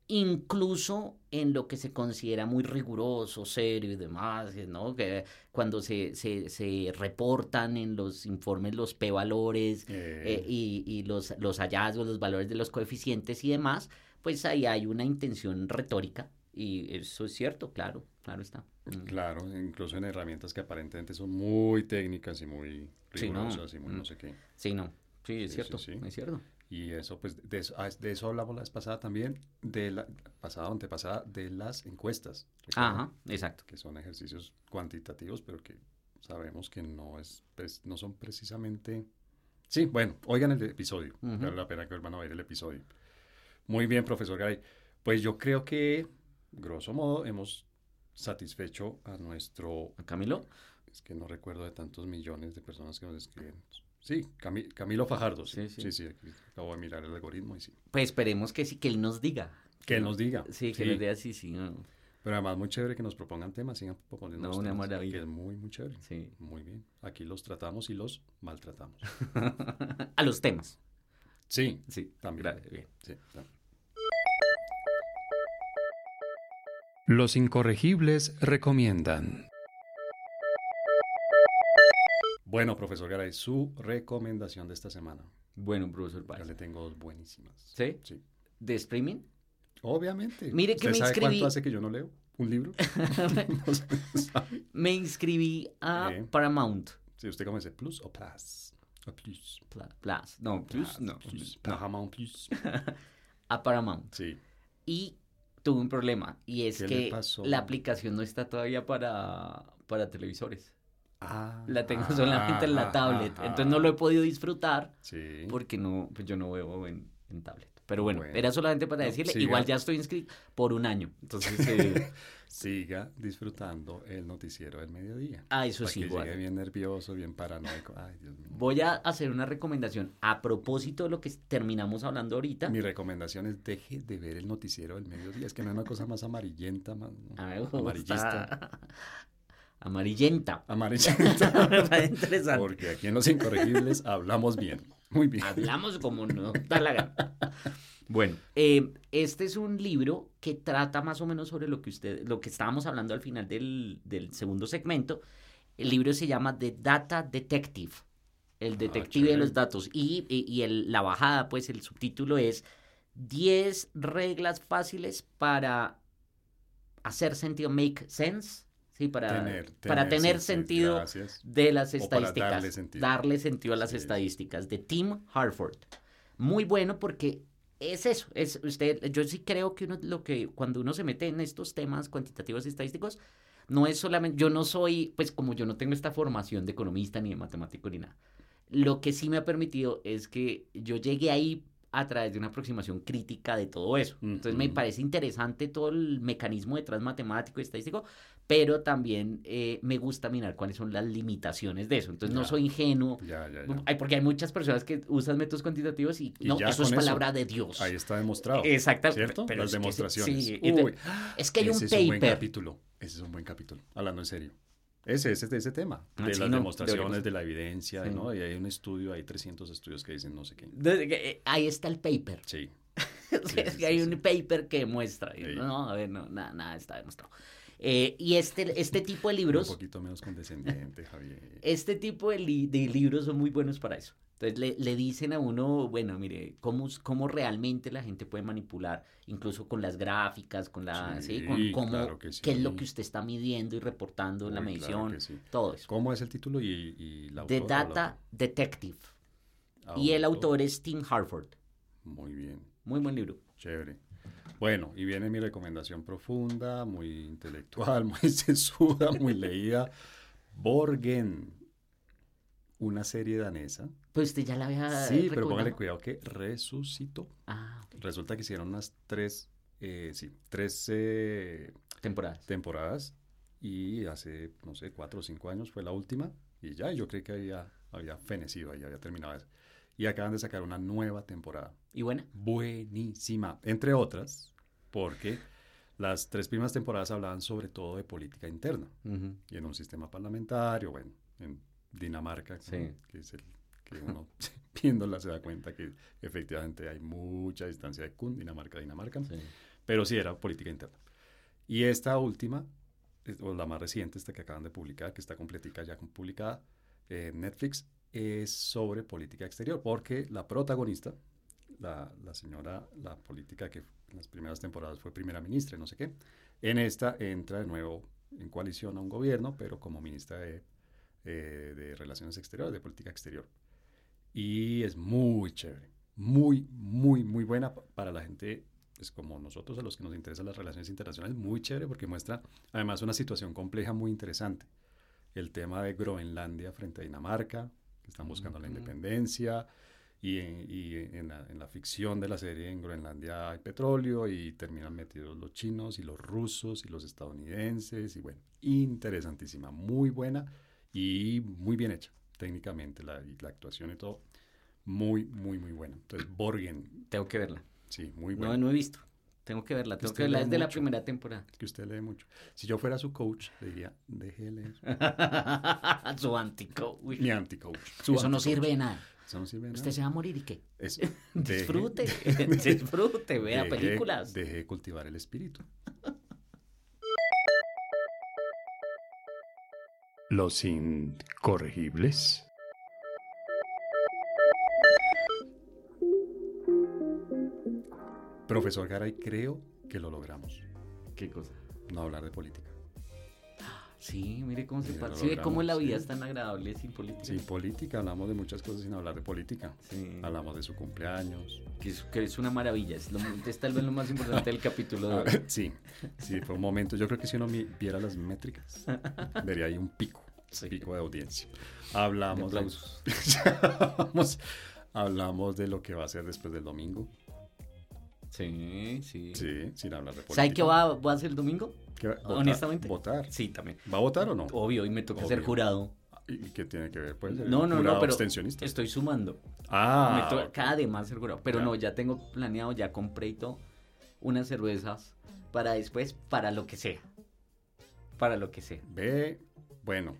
incluso en lo que se considera muy riguroso, serio y demás, ¿no? Que cuando se, se, se reportan en los informes los p-valores, Eh, eh, y, y los, los hallazgos, los valores de los coeficientes y demás, pues ahí hay una intención retórica y eso es cierto, claro, claro está. Mm. Claro, incluso en herramientas que aparentemente son muy técnicas y muy Sí, ¿no? rigurosas y muy Mm. no sé qué. Sí, no, sí, es Sí, cierto, sí, sí. es cierto. Y eso, pues, de eso, ah, de eso hablamos la vez pasada también, de la pasada antepasada, de las encuestas. Ajá, exacto. Que son ejercicios cuantitativos, pero que sabemos que no, es, pues, no son precisamente... Sí, bueno, oigan el episodio. Ujú. Vale la pena que vuelvan a oír el episodio. Muy bien, profesor Garay. Pues yo creo que, grosso modo, hemos satisfecho a nuestro Camilo, es que no recuerdo de tantos millones de personas que nos escriben. Sí, Cami- Camilo Fajardo, sí. Sí, Sí, sí. sí, acabo de mirar el algoritmo y sí. pues esperemos que sí, que él nos diga. Que él nos diga. Sí, que sí. nos diga sí, sí, no, Pero además muy chévere que nos propongan temas, sigan proponiendo No, una maravilla. Que es muy, muy chévere. sí. Muy bien. Aquí los tratamos y los maltratamos. [LAUGHS] A los temas. Sí, Sí, también. gracias, bien. Sí, también. Los incorregibles recomiendan. Bueno, profesor Garay, su recomendación de esta semana. Bueno, profesor Ya Páez. le tengo dos buenísimas. ¿Sí? Sí. ¿De streaming? Obviamente. Mire que ¿Usted me sabe inscribí- cuánto hace que yo no leo un libro? [LAUGHS] [LAUGHS] No sabe. Me inscribí a Eh. Paramount Sí, ¿usted cómo dice? ¿Plus o plus? O plus. Pla- Plus. No, Plus, no. Plus. no. Paramount Plus. [LAUGHS] A Paramount. Sí. Y tuve un problema. Y es ¿Qué le que pasó? la aplicación no está todavía para, para televisores. Ah, La tengo ah, solamente en la ah, tablet. ah, Entonces no lo he podido disfrutar Sí. porque no, pues yo no veo en, en tablet. Pero bueno, Bueno. era solamente para decirle, igual ya estoy inscrito por un año. Entonces, [LAUGHS] eh, Siga disfrutando el noticiero del mediodía. ah, eso sí, igual. llegue bien nervioso, bien paranoico. Ay, Dios mío. Voy a hacer una recomendación a propósito de lo que terminamos hablando ahorita. Mi recomendación es deje de ver el noticiero del mediodía. Es que no hay una cosa más amarillenta, más, amarillista. Amarillenta. Amarillenta. [LAUGHS] Interesante. Porque aquí en Los Incorregibles hablamos bien. Muy bien. Hablamos como no da la gana. Bueno, eh, este es un libro que trata más o menos sobre lo que usted, lo que estábamos hablando al final del, del segundo segmento. El libro se llama The Data Detective, el detective de los datos. Y, y- y el- la bajada, pues el subtítulo es 10 reglas fáciles para hacer sentido, make sense, ¿sí? Para para tener sí, sí, sentido gracias. de las para estadísticas. darle sentido. darle sentido a las Sí. estadísticas de Tim Harford. Muy bueno porque es eso, es usted, yo sí creo que uno lo que cuando uno se mete en estos temas cuantitativos y estadísticos no es solamente yo no soy, pues como yo no tengo esta formación de economista ni de matemático ni nada. Lo que sí me ha permitido es que yo llegué ahí a través de una aproximación crítica de todo eso. Entonces me parece interesante todo el mecanismo detrás matemático y estadístico, pero también eh, me gusta mirar cuáles son las limitaciones de eso. Entonces no soy ingenuo. Ya, porque hay muchas personas que usan métodos cuantitativos y, Y no, eso es eso, palabra de Dios. Ahí está demostrado. Exacto. ¿Cierto? pero Las es que sí, demostraciones. Uy, es que hay un ese es un buen paper. capítulo. Ese es un buen capítulo. Hablando en serio. Ese, ese es ese tema. Ah, De sí, las no, demostraciones, deberíamos- de la evidencia, Sí. ¿no? Y hay un estudio, hay 300 estudios que dicen no sé qué. Eh, ahí está el paper. Sí. [LAUGHS] Que hay un paper que muestra. y. No, a ver, no, nada, nada está demostrado. Eh, y este, este tipo de Un libros, poquito menos condescendiente, Javier. este tipo de, li- de libros son muy buenos para eso. Entonces le, le dicen a uno, bueno, mire, cómo, cómo realmente la gente puede manipular, incluso con las gráficas, con la, Sí, ¿sí? Con cómo, claro que qué es lo sí. que usted está midiendo y reportando en la claro medición, que sí. todo eso. ¿Cómo es el título y, y la The Data Detective. Y el autor es Tim Harford. Muy bien. Muy buen libro. Chévere. Bueno, y viene mi recomendación profunda, muy intelectual, [LAUGHS] muy sesuda, muy leída. Borgen, una serie danesa. Pues usted ya la había Sí, pero póngale cuidado que resucitó. Ah. Resulta que hicieron unas tres, eh, sí, tres eh, temporadas. temporadas y hace, no sé, cuatro o cinco años fue la última y ya, yo creí que había, había fenecido ahí, había terminado eso. Y acaban de sacar una nueva temporada. ¿Y buena? buenísima, entre otras, porque las tres primeras temporadas hablaban sobre todo de política interna y en un sistema parlamentario, bueno, en Dinamarca, Sí. que es el que uno [LAUGHS] viéndola se da cuenta que efectivamente hay mucha distancia de Dinamarca a Dinamarca, Sí. pero sí era política interna. Y esta última, eh, o la más reciente, esta que acaban de publicar, que está completica ya publicada en Netflix, es sobre política exterior, porque la protagonista, la, la señora, la política que en las primeras temporadas fue primera ministra no sé qué, en esta entra de nuevo en coalición a un gobierno, pero como ministra de, eh, de Relaciones Exteriores, de Política Exterior. Y es muy chévere, muy, muy, muy buena pa- para la gente, pues como nosotros, a los que nos interesan las relaciones internacionales, muy chévere porque muestra además una situación compleja muy interesante. El tema de Groenlandia frente a Dinamarca, que están buscando la independencia, y, en- y en, la, en la ficción de la serie en Groenlandia hay petróleo y terminan metidos los chinos y los rusos y los estadounidenses y bueno, interesantísima, muy buena y muy bien hecha técnicamente la, la actuación y todo, muy, muy, muy buena. Entonces, Borgen, Tengo que verla. sí, muy No, buena. no he visto. Tengo que verla. Tengo Usted que verla desde la mucho. primera temporada. que usted lee mucho. Si yo fuera su coach, le diría, deje de leer. [LAUGHS] Su antico. Uy, Mi anti-coach. Eso no anti-coach. sirve de nada. Eso no sirve de Usted nada. se va a morir y qué. [LAUGHS] Disfrute. [LAUGHS] Disfrute. Vea deje- películas. Deje de cultivar el espíritu. Los incorregibles. Profesor Garay, creo que lo logramos. ¿Qué cosa? No hablar de política. Sí, mire cómo se lo Sí, ve cómo la vida sí. es tan agradable sin política. Sin política, hablamos de muchas cosas sin hablar de política. Sí. Hablamos de su cumpleaños. Que es, que es una maravilla. Es, lo, es tal vez lo más importante del capítulo de A hoy. sí, sí, fue un momento. Yo creo que si uno viera las métricas, vería ahí un pico, Sí. pico de audiencia. Hablamos de, hablamos, [LAUGHS] hablamos de lo que va a ser después del domingo. Sí, sí. Sí, sin hablar de política. ¿Sabe qué va, voy a hacer el domingo? ¿Qué va- votar? honestamente? ¿Votar? Sí, también. ¿Va a votar o no? Obvio, y me toca ser jurado. ¿Y qué tiene que ver? Puede ser No, no, no, pero estoy sumando. Ah, me toca ok. cada de más ser jurado. Pero Ya. no, ya tengo planeado, ya compré y todo, unas cervezas para después, para lo que sea. Para lo que sea. Ve, Bueno,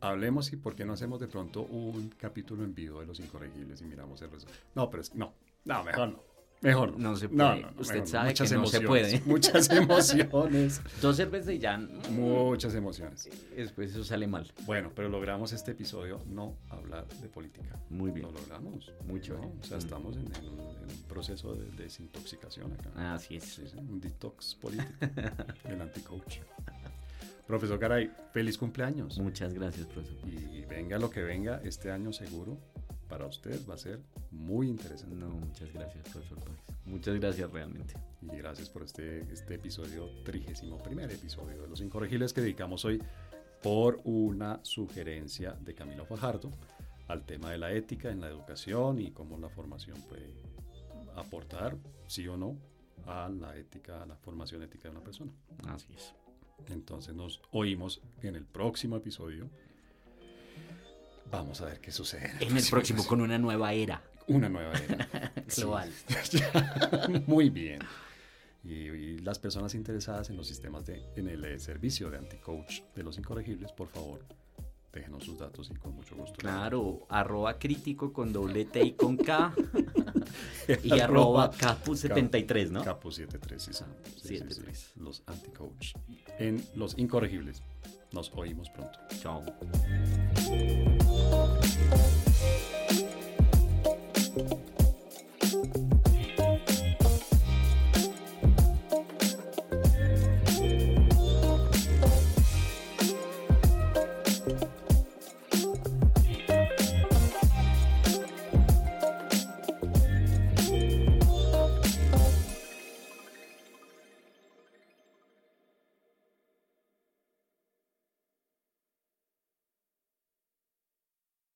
hablemos y por qué no hacemos de pronto un capítulo en vivo de los incorregibles y miramos el resultado. No, pero es, no, no, mejor no. Mejor no. No se puede. no, no, Usted mejor sabe Muchas que no se puede. [LAUGHS] Muchas emociones. Dos cervezas y ya. muchas emociones. Después eso sale mal. Bueno, pero logramos este episodio no hablar de política. Muy bien. Lo logramos. Mucho ¿no? bien. O sea, Mm. estamos en, un, proceso de desintoxicación acá. Así es. Sí, sí, un detox político. [LAUGHS] el anticoach. Profesor Caray, feliz cumpleaños. Muchas gracias, profesor. Y venga lo que venga, este año seguro para usted va a ser muy interesante. No, muchas gracias, profesor Páez. Muchas gracias realmente. Y gracias por este, este episodio, trigésimo primer episodio de Los Incorregibles que dedicamos hoy por una sugerencia de Camilo Fajardo al tema de la ética en la educación y cómo la formación puede aportar, sí o no, a la ética, a la formación ética de una persona. Así es. Entonces nos oímos en el próximo episodio. Vamos a ver qué sucede. En el próximo con una nueva era Una nueva era. [LAUGHS] global. [LAUGHS] Muy bien. Y, y las personas interesadas en los sistemas de, en el eh, servicio de anticoach de los incorregibles, por favor, déjenos sus datos y con mucho gusto. Claro, arroba crítico con doble T y con K. [LAUGHS] y arroba capu73, ¿no? Capo 73, sí, sí. Sí, sí, sí. 73. Los anticoach en los incorregibles. Nos oímos pronto. Chao. Thank you.